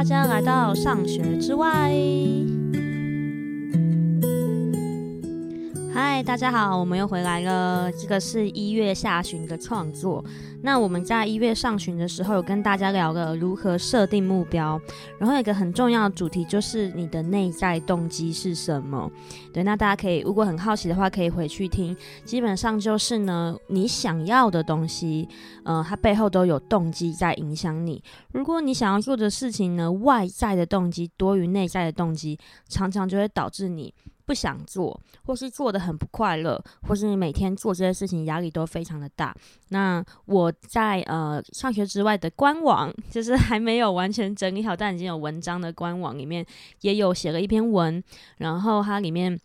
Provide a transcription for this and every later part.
大家来到上学之外。大家好，我们又回来了。这个是一月下旬的创作。那我们在一月上旬的时候，有跟大家聊了如何设定目标，然后有一个很重要的主题就是你的内在动机是什么。对，那大家可以如果很好奇的话，可以回去听。基本上就是呢，你想要的东西，呃，它背后都有动机在影响你。如果你想要做的事情呢，外在的动机多于内在的动机，常常就会导致你。不想做，或是做得很不快乐，或是你每天做这些事情压力都非常的大。那我在呃上学之外的官网，就是还没有完全整理好，但已经有文章的官网里面也有写了一篇文，然后它里面。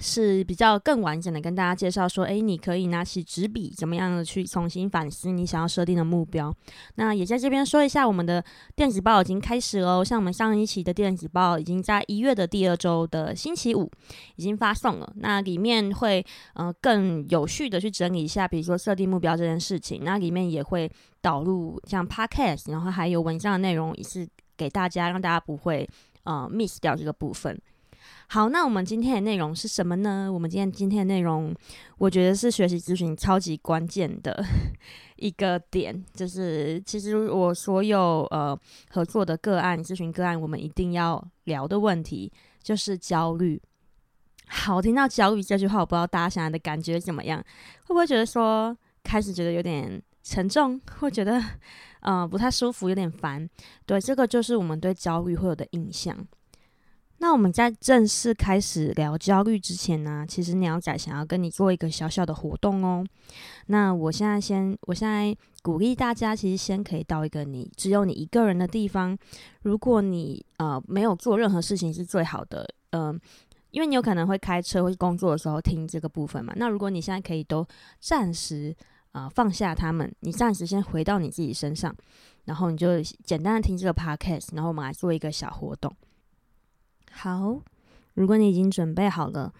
是比较更完整的跟大家介绍说，诶，你可以拿起纸笔，怎么样的去重新反思你想要设定的目标。那也在这边说一下，我们的电子报已经开始了，像我们上一期的电子报已经在一月的第二周的星期五已经发送了。那里面会呃更有序的去整理一下，比如说设定目标这件事情，那里面也会导入像 podcast，然后还有文章的内容，也是给大家让大家不会呃 miss 掉这个部分。好，那我们今天的内容是什么呢？我们今天今天的内容，我觉得是学习咨询超级关键的 一个点，就是其实我所有呃合作的个案、咨询个案，我们一定要聊的问题就是焦虑。好，听到焦虑这句话，我不知道大家现在的感觉怎么样，会不会觉得说开始觉得有点沉重，会觉得呃不太舒服，有点烦？对，这个就是我们对焦虑会有的印象。那我们在正式开始聊焦虑之前呢，其实鸟仔想要跟你做一个小小的活动哦。那我现在先，我现在鼓励大家，其实先可以到一个你只有你一个人的地方。如果你呃没有做任何事情是最好的，嗯、因为你有可能会开车或是工作的时候听这个部分嘛。那如果你现在可以都暂时、呃、放下他们，你暂时先回到你自己身上，然后你就简单的听这个 podcast，然后我们来做一个小活动。好，如果你已经准备好了，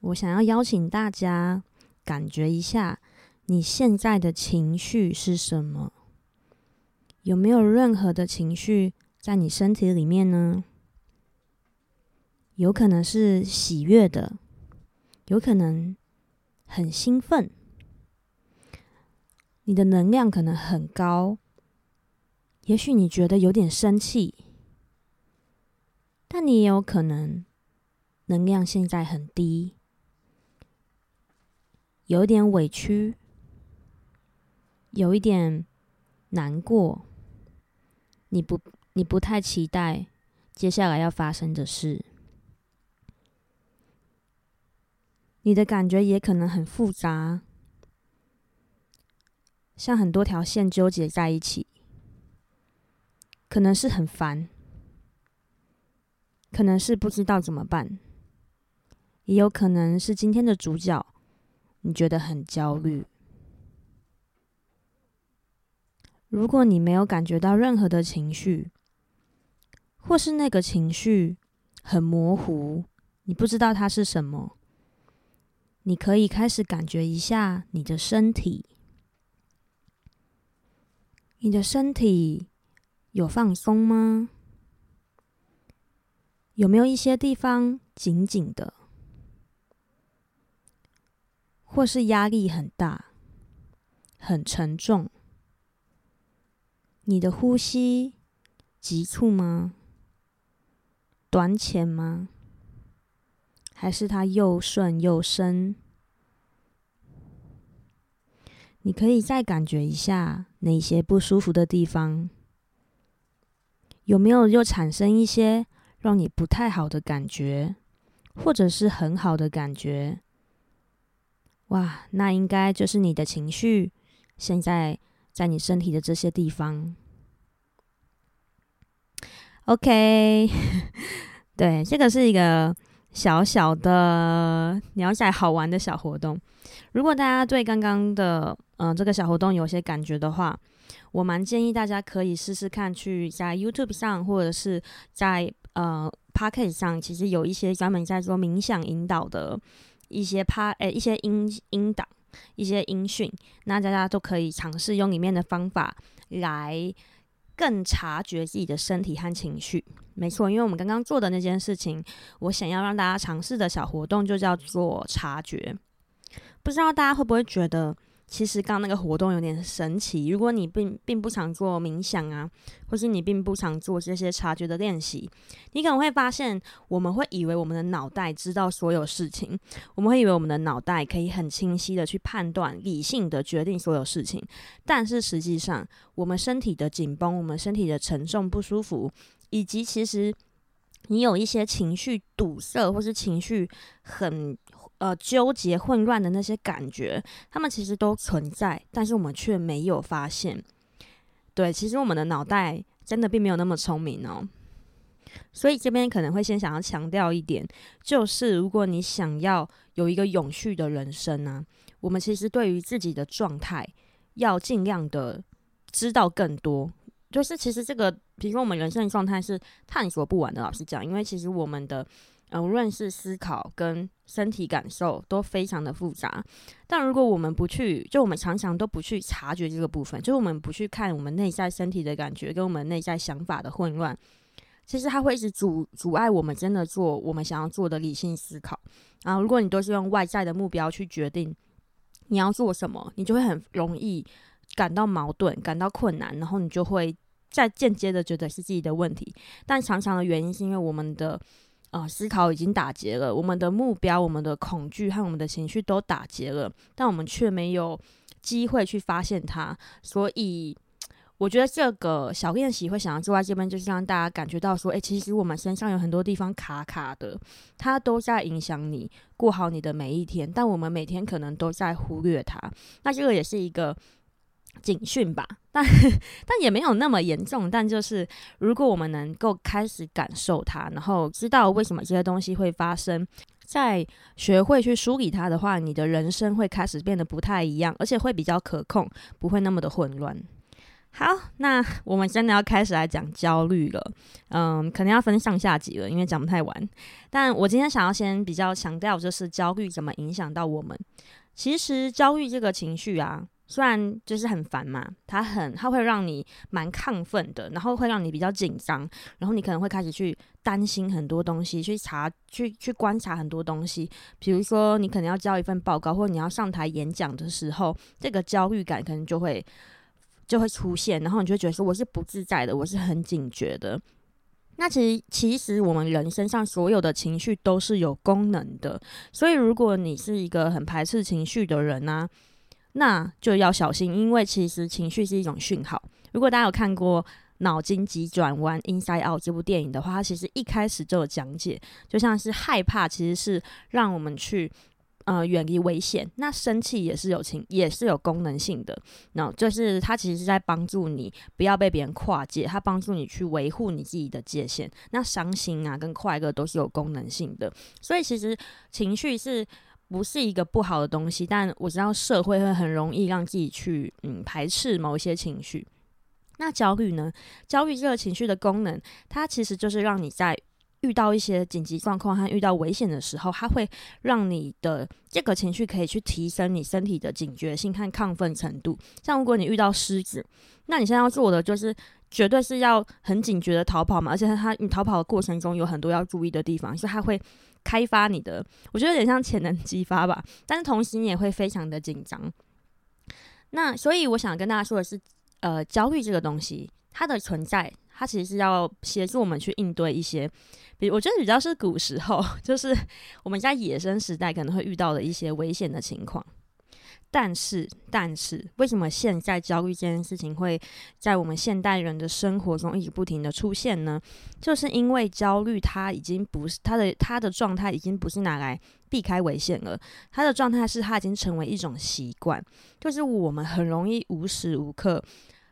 我想要邀请大家感觉一下你现在的情绪是什么？有没有任何的情绪在你身体里面呢？有可能是喜悦的，有可能很兴奋，你的能量可能很高，也许你觉得有点生气。但你也有可能能量现在很低，有一点委屈，有一点难过，你不，你不太期待接下来要发生的事，你的感觉也可能很复杂，像很多条线纠结在一起，可能是很烦。可能是不知道怎么办，也有可能是今天的主角，你觉得很焦虑。如果你没有感觉到任何的情绪，或是那个情绪很模糊，你不知道它是什么，你可以开始感觉一下你的身体，你的身体有放松吗？有没有一些地方紧紧的，或是压力很大、很沉重？你的呼吸急促吗？短浅吗？还是它又顺又深？你可以再感觉一下那些不舒服的地方，有没有又产生一些？让你不太好的感觉，或者是很好的感觉，哇，那应该就是你的情绪现在在你身体的这些地方。OK，对，这个是一个小小的鸟仔好玩的小活动。如果大家对刚刚的嗯、这个小活动有些感觉的话，我蛮建议大家可以试试看去在 YouTube 上，或者是在。呃，Podcast 上其实有一些专门在做冥想引导的一些趴，呃，一些音音档、一些音讯，那大家都可以尝试用里面的方法来更察觉自己的身体和情绪。没错，因为我们刚刚做的那件事情，我想要让大家尝试的小活动就叫做察觉。不知道大家会不会觉得？其实刚那个活动有点神奇。如果你并并不常做冥想啊，或是你并不常做这些察觉的练习，你可能会发现，我们会以为我们的脑袋知道所有事情，我们会以为我们的脑袋可以很清晰的去判断、理性的决定所有事情。但是实际上，我们身体的紧绷、我们身体的沉重、不舒服，以及其实你有一些情绪堵塞，或是情绪很。呃，纠结、混乱的那些感觉，他们其实都存在，但是我们却没有发现。对，其实我们的脑袋真的并没有那么聪明哦。所以这边可能会先想要强调一点，就是如果你想要有一个永续的人生呢，我们其实对于自己的状态要尽量的知道更多。就是其实这个，比如说我们人生的状态是探索不完的，老实讲，因为其实我们的。呃，无论是思考跟身体感受都非常的复杂，但如果我们不去，就我们常常都不去察觉这个部分，就是我们不去看我们内在身体的感觉跟我们内在想法的混乱，其实它会一直阻阻碍我们真的做我们想要做的理性思考。然后，如果你都是用外在的目标去决定你要做什么，你就会很容易感到矛盾、感到困难，然后你就会再间接的觉得是自己的问题。但常常的原因是因为我们的。啊、呃，思考已经打结了，我们的目标、我们的恐惧和我们的情绪都打结了，但我们却没有机会去发现它。所以，我觉得这个小练习会想要做在这边，就是让大家感觉到说，诶，其实我们身上有很多地方卡卡的，它都在影响你过好你的每一天，但我们每天可能都在忽略它。那这个也是一个。警讯吧，但但也没有那么严重。但就是，如果我们能够开始感受它，然后知道为什么这些东西会发生，再学会去梳理它的话，你的人生会开始变得不太一样，而且会比较可控，不会那么的混乱。好，那 我们真的要开始来讲焦虑了。嗯，可能要分上下集了，因为讲不太完。但我今天想要先比较强调，就是焦虑怎么影响到我们。其实焦虑这个情绪啊。虽然就是很烦嘛，它很，它会让你蛮亢奋的，然后会让你比较紧张，然后你可能会开始去担心很多东西，去查，去去观察很多东西。比如说，你可能要交一份报告，或者你要上台演讲的时候，这个焦虑感可能就会就会出现，然后你就会觉得说我是不自在的，我是很警觉的。那其实，其实我们人身上所有的情绪都是有功能的，所以如果你是一个很排斥情绪的人呢、那就要小心，因为其实情绪是一种讯号。如果大家有看过《脑筋急转弯》（Inside Out） 这部电影的话，它其实一开始就有讲解，就像是害怕其实是让我们去呃远离危险。那生气也是有情，也是有功能性的。那就是它其实是在帮助你不要被别人跨界，它帮助你去维护你自己的界限。那伤心啊跟快乐都是有功能性的，所以其实情绪是。不是一个不好的东西，但我知道社会会很容易让自己去嗯排斥某一些情绪。那焦虑呢？焦虑这个情绪的功能，它其实就是让你在遇到一些紧急状况和遇到危险的时候，它会让你的这个情绪可以去提升你身体的警觉性和亢奋程度。像如果你遇到狮子，那你现在要做的就是绝对是要很警觉的逃跑嘛，而且它你逃跑的过程中有很多要注意的地方，所以它会。开发你的，我觉得有点像潜能激发吧，但是同时你也会非常的紧张。那所以我想跟大家说的是，呃，焦虑这个东西，它的存在，它其实是要协助我们去应对一些，比我觉得比较是古时候，就是我们在野生时代可能会遇到的一些危险的情况。但是，但是，为什么现在焦虑这件事情会在我们现代人的生活中一直不停的出现呢？就是因为焦虑，它已经不是它的它的状态，已经不是拿来避开危险了。它的状态是，它已经成为一种习惯，就是我们很容易无时无刻，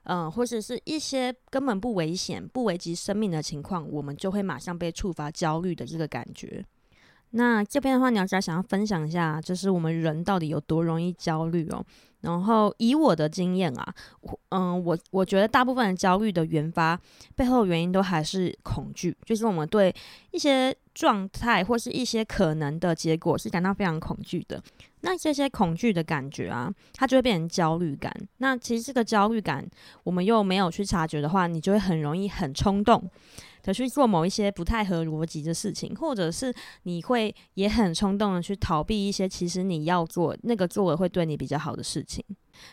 嗯、或者是一些根本不危险、不危及生命的情况，我们就会马上被触发焦虑的这个感觉。那这边的话，你要再想要分享一下，就是我们人到底有多容易焦虑哦。然后以我的经验啊，嗯，我我觉得大部分的焦虑的原发背后原因都还是恐惧，就是我们对一些状态或是一些可能的结果是感到非常恐惧的。那这些恐惧的感觉啊，它就会变成焦虑感。那其实这个焦虑感，我们又没有去察觉的话，你就会很容易很冲动的去做某一些不太合逻辑的事情，或者是你会也很冲动的去逃避一些其实你要做那个做了会对你比较好的事情。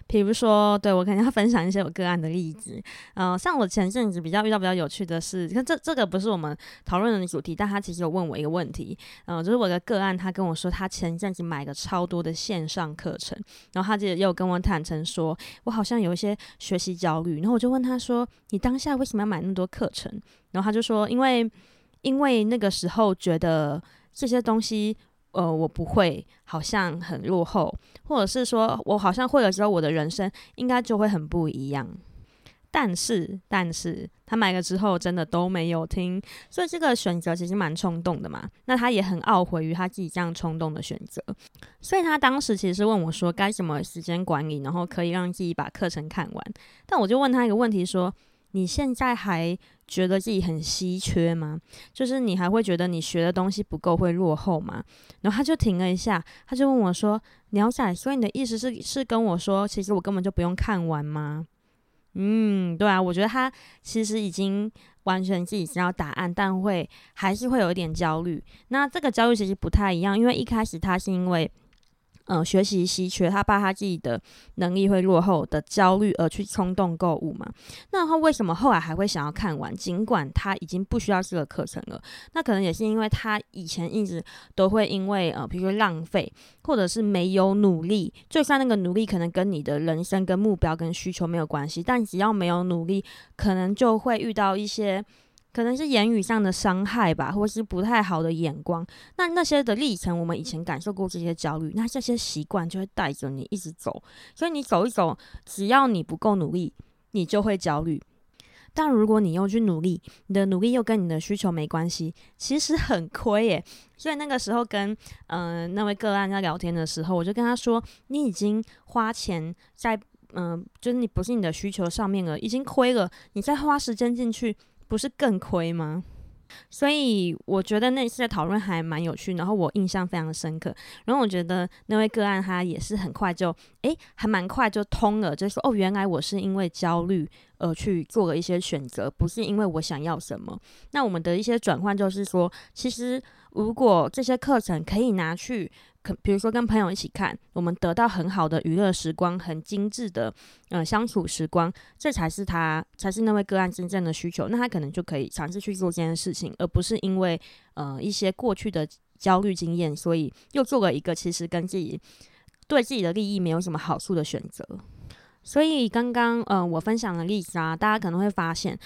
比如说，对，我可能要分享一些我个案的例子。嗯、像我前阵子比较遇到比较有趣的事，看这这个不是我们讨论的主题，但他其实有问我一个问题。嗯、就是我的个案，他跟我说他前阵子买了超多的线上课程，然后他就又跟我坦诚说，我好像有一些学习焦虑。然后我就问他说，你当下为什么要买那么多课程？然后他就说，因为因为那个时候觉得这些东西。呃，我不会，好像很落后，或者是说我好像会了之后，我的人生应该就会很不一样。但是，但是他买了之后，真的都没有听，所以这个选择其实蛮冲动的嘛。那他也很懊悔于他自己这样冲动的选择，所以他当时其实问我说，该怎么时间管理，然后可以让自己把课程看完。但我就问他一个问题说，你现在还觉得自己很稀缺吗？就是你还会觉得你学的东西不够会落后吗？然后他就停了一下，他就问我说：“鸟仔，所以你的意思是是跟我说，其实我根本就不用看完吗？”嗯，对啊，我觉得他其实已经完全自己知道答案，但会还是会有一点焦虑。那这个焦虑其实不太一样，因为一开始他是因为。嗯，学习稀缺，他怕他自己的能力会落后的焦虑而去冲动购物嘛？那他为什么后来还会想要看完？尽管他已经不需要这个课程了，那可能也是因为他以前一直都会因为呃，比如说浪费，或者是没有努力，就算那个努力可能跟你的人生跟目标跟需求没有关系，但只要没有努力，可能就会遇到一些。可能是言语上的伤害吧，或是不太好的眼光。那那些的历程，我们以前感受过这些焦虑，那这些习惯就会带着你一直走。所以你走一走，只要你不够努力，你就会焦虑。但如果你又去努力，你的努力又跟你的需求没关系，其实很亏耶。所以那个时候跟嗯、那位个案在聊天的时候，我就跟他说：“你已经花钱在嗯、就是你不是你的需求上面了，已经亏了，你再花时间进去。”不是更亏吗？所以我觉得那次的讨论还蛮有趣，然后我印象非常深刻。然后我觉得那位个案他也是很快就，诶，还蛮快就通了，就说哦，原来我是因为焦虑而去做了一些选择，不是因为我想要什么。那我们的一些转换就是说，其实如果这些课程可以拿去。可比如说跟朋友一起看，我们得到很好的娱乐时光，很精致的呃相处时光，这才是他才是那位个案真正的需求。那他可能就可以尝试去做这件事情，而不是因为呃一些过去的焦虑经验，所以又做了一个其实跟自己对自己的利益没有什么好处的选择。所以刚刚呃我分享的例子啊，大家可能会发现。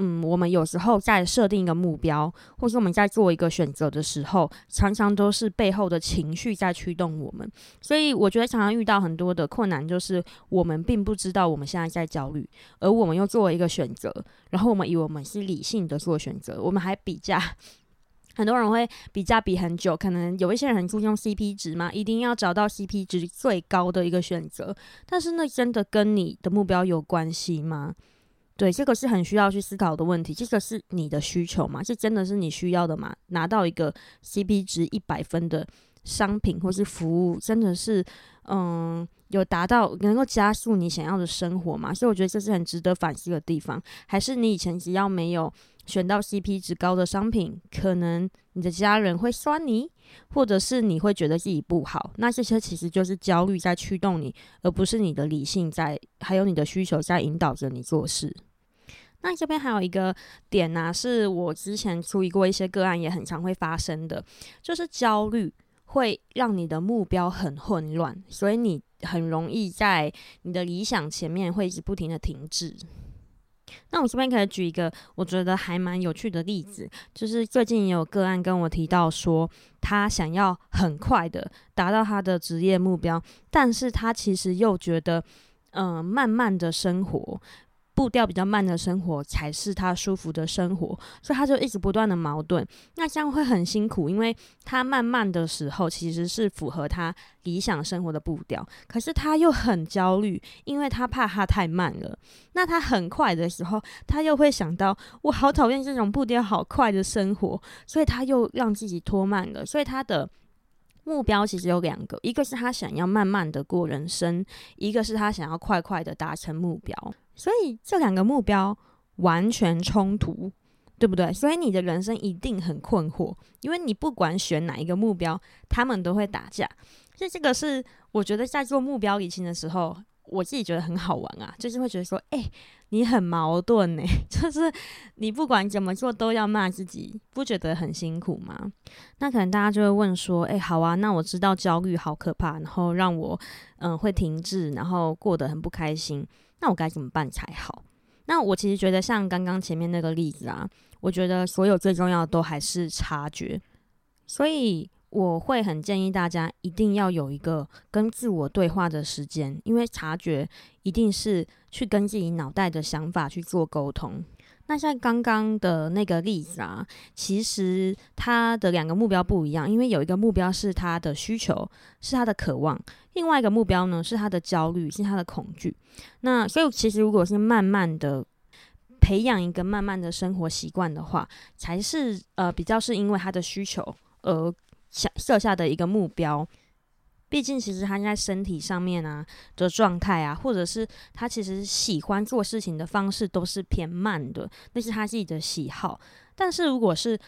嗯，我们有时候在设定一个目标，或是我们在做一个选择的时候，常常都是背后的情绪在驱动我们。所以我觉得常常遇到很多的困难，就是我们并不知道我们现在在焦虑，而我们又做了一个选择，然后我们以为我们是理性的做选择，我们还比价，很多人会比价比很久，可能有一些人很注重 CP 值嘛，一定要找到 CP 值最高的一个选择，但是那真的跟你的目标有关系吗？对，这个是很需要去思考的问题。这个是你的需求吗？这真的是你需要的吗？拿到一个 CP 值一百分的商品或是服务，真的是，嗯，有达到能够加速你想要的生活吗？所以我觉得这是很值得反思的地方。还是你以前只要没有选到 CP 值高的商品，可能你的家人会酸你，或者是你会觉得自己不好。那这些其实就是焦虑在驱动你，而不是你的理性在，还有你的需求在引导着你做事。那这边还有一个点呢、是我之前处理过一些个案，也很常会发生的，就是焦虑会让你的目标很混乱，所以你很容易在你的理想前面会一直不停的停滞。那我这边可以举一个我觉得还蛮有趣的例子，就是最近也有个案跟我提到说，他想要很快的达到他的职业目标，但是他其实又觉得，嗯、慢慢的生活。步调比较慢的生活才是他舒服的生活，所以他就一直不断的矛盾。那这样会很辛苦，因为他慢慢的时候其实是符合他理想生活的步调，可是他又很焦虑，因为他怕他太慢了。那他很快的时候，他又会想到我好讨厌这种步调好快的生活，所以他又让自己拖慢了，所以他的。目标其实有两个，一个是他想要慢慢的过人生，一个是他想要快快的达成目标。所以这两个目标完全冲突，对不对？所以你的人生一定很困惑，因为你不管选哪一个目标，他们都会打架。所以这个是我觉得在做目标理清的时候，我自己觉得很好玩啊，就是会觉得说，哎、你很矛盾呢，就是你不管怎么做都要骂自己，不觉得很辛苦吗？那可能大家就会问说，哎、好啊，那我知道焦虑好可怕，然后让我嗯会停滞，然后过得很不开心，那我该怎么办才好？那我其实觉得像刚刚前面那个例子啊，我觉得所有最重要的都还是察觉，所以。我会很建议大家一定要有一个跟自我对话的时间，因为察觉一定是去跟自己脑袋的想法去做沟通。那像刚刚的那个例子啊，其实他的两个目标不一样，因为有一个目标是他的需求，是他的渴望；另外一个目标呢，是他的焦虑，是他的恐惧。那所以其实如果是慢慢的培养一个慢慢的生活习惯的话，才是呃比较是因为他的需求而。想设下的一个目标，毕竟其实他在身体上面啊的状态啊，或者是他其实喜欢做事情的方式都是偏慢的，那是他自己的喜好。但是如果是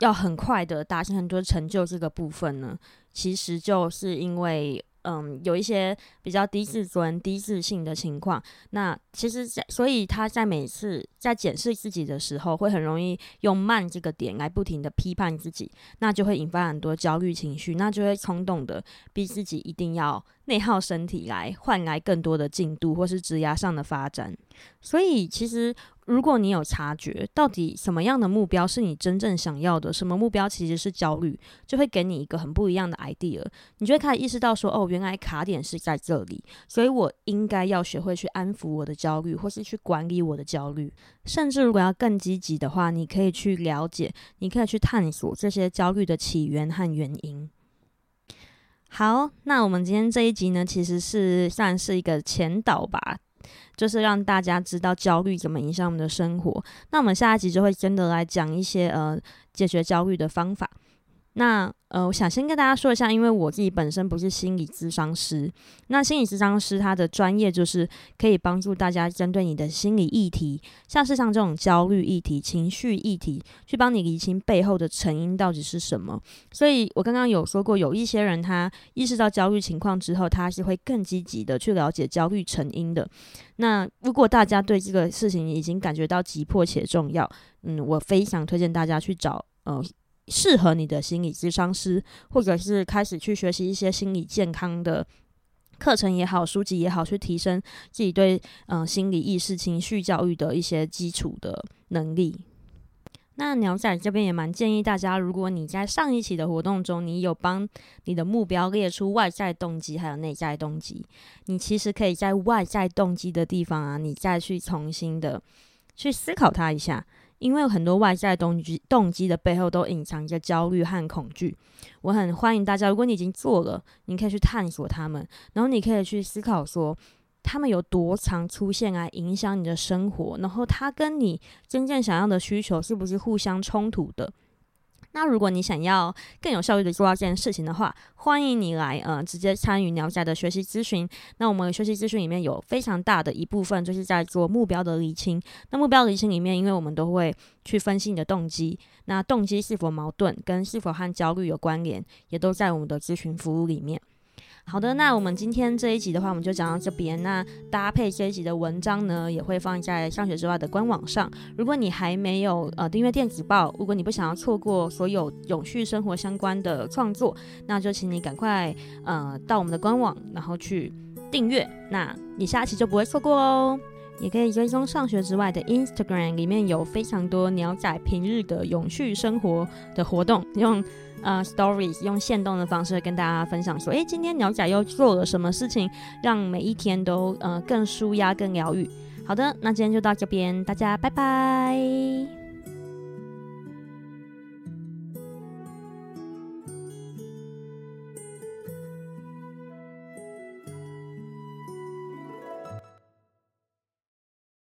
要很快的达成很多成就这个部分呢，其实就是因为。嗯，有一些比较低自尊、低自信的情况。那其实在，所以他在每次在检视自己的时候，会很容易用慢这个点来不停的批判自己，那就会引发很多焦虑情绪，那就会冲动的逼自己一定要内耗身体来换来更多的进度或是职涯上的发展。所以其实。如果你有察觉到底什么样的目标是你真正想要的，什么目标其实是焦虑，就会给你一个很不一样的 idea。你就会开始意识到说，哦，原来卡点是在这里，所以我应该要学会去安抚我的焦虑，或是去管理我的焦虑。甚至如果要更积极的话，你可以去了解，你可以去探索这些焦虑的起源和原因。好，那我们今天这一集呢，其实是算是一个前导吧。就是让大家知道焦虑怎么影响我们的生活。那我们下一集就会真的来讲一些呃解决焦虑的方法。那呃，我想先跟大家说一下，因为我自己本身不是心理咨商师，那心理咨商师他的专业就是可以帮助大家针对你的心理议题，像是像这种焦虑议题、情绪议题，去帮你厘清背后的成因到底是什么。所以我刚刚有说过，有一些人他意识到焦虑情况之后，他是会更积极的去了解焦虑成因的。那如果大家对这个事情已经感觉到急迫且重要，嗯，我非常推荐大家去找呃。适合你的心理咨商师，或者是开始去学习一些心理健康的课程也好，书籍也好，去提升自己对嗯、心理意识、情绪教育的一些基础的能力。那鸟仔这边也蛮建议大家，如果你在上一期的活动中，你有帮你的目标列出外在动机还有内在动机，你其实可以在外在动机的地方啊，你再去重新的去思考它一下。因为很多外在动机，动机的背后都隐藏着焦虑和恐惧。我很欢迎大家，如果你已经做了，你可以去探索他们，然后你可以去思考说，他们有多常出现来影响你的生活，然后他跟你真正想要的需求是不是互相冲突的？那如果你想要更有效率的做到这件事情的话，欢迎你来呃直接参与鸟仔的学习咨询。那我们学习咨询里面有非常大的一部分就是在做目标的厘清。那目标厘清里面，因为我们都会去分析你的动机，那动机是否矛盾，跟是否和焦虑有关联，也都在我们的咨询服务里面。好的，那我们今天这一集的话，我们就讲到这边。那搭配这一集的文章呢，也会放在上学之外的官网上。如果你还没有呃订阅电子报，如果你不想要错过所有永续生活相关的创作，那就请你赶快呃到我们的官网，然后去订阅。那你下期就不会错过哦。也可以追踪上学之外的 Instagram，里面有非常多鸟仔平日的永续生活的活动，用。呃，stories 用现动的方式跟大家分享说，诶，今天鸟仔又做了什么事情，让每一天都呃更舒压、更疗愈。好的，那今天就到这边，大家拜拜。